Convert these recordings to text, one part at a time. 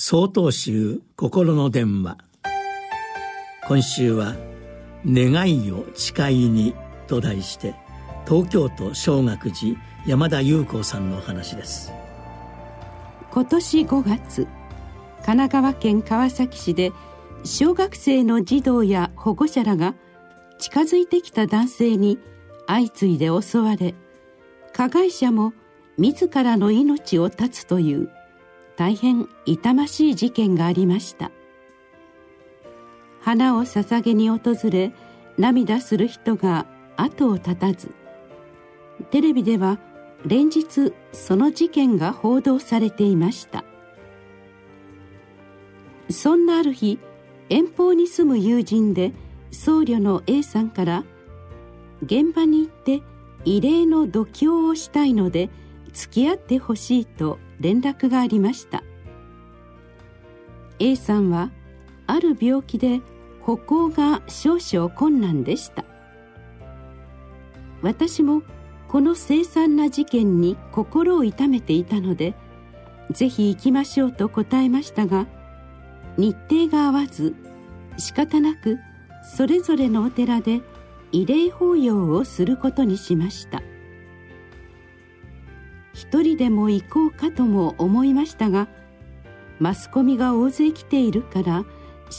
総統集心の電話。今週は「願いを誓いに」と題して東京都小学寺山田裕子さんのお話です。今年5月神奈川県川崎市で小学生の児童や保護者らが近づいてきた男性に相次いで襲われ加害者も自らの命を絶つという大変痛ましい事件がありました。花を捧げに訪れ涙する人が後を絶たず。テレビでは連日その事件が報道されていました。そんなある日遠方に住む友人で僧侶の A さんから現場に行って異例の度胸をしたいので付き合ってほしいと連絡がありました。A さんはある病気で歩行が少々困難でした。私もこの凄惨な事件に心を痛めていたのでぜひ行きましょうと答えましたが日程が合わず仕方なくそれぞれのお寺で慰霊法要をすることにしました。一人でも行こうかとも思いましたがマスコミが大勢来ているから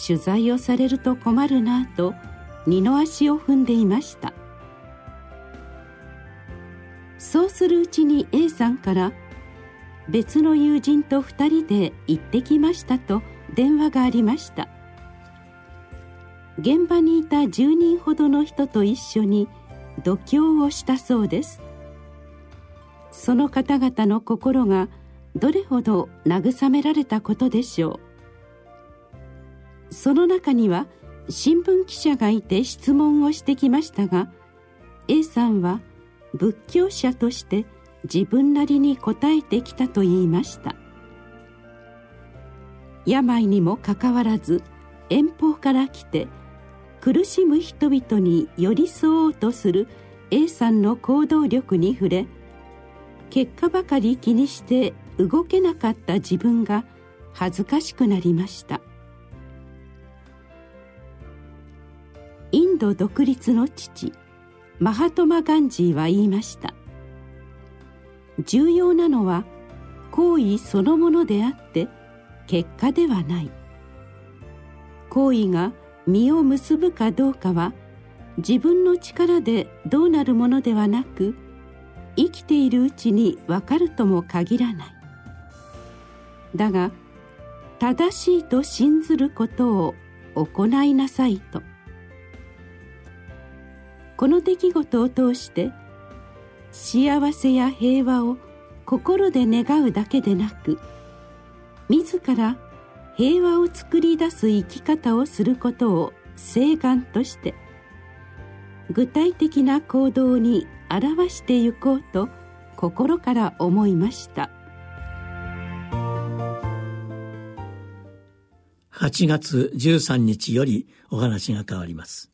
取材をされると困るなぁと二の足を踏んでいました。そうするうちに A さんから別の友人と2人で行ってきましたと電話がありました。現場にいた10人ほどの人と一緒に度胸をしたそうです。その方々の心がどれほど慰められたことでしょう。その中には新聞記者がいて質問をしてきましたが A さんは仏教者として自分なりに答えてきたと言いました。病にもかかわらず遠方から来て苦しむ人々に寄り添おうとする A さんの行動力に触れ結果ばかり気にして動けなかった自分が恥ずかしくなりました。インド独立の父マハトマ・ガンジーは言いました。重要なのは行為そのものであって結果ではない。行為が実を結ぶかどうかは自分の力でどうなるものではなく生きているうちに分かるとも限らない。だが正しいと信ずることを行いなさいと。この出来事を通して幸せや平和を心で願うだけでなく自ら平和を作り出す生き方をすることを請願として具体的な行動に表してゆこうと心から思いました。8月13日よりお話が変わります。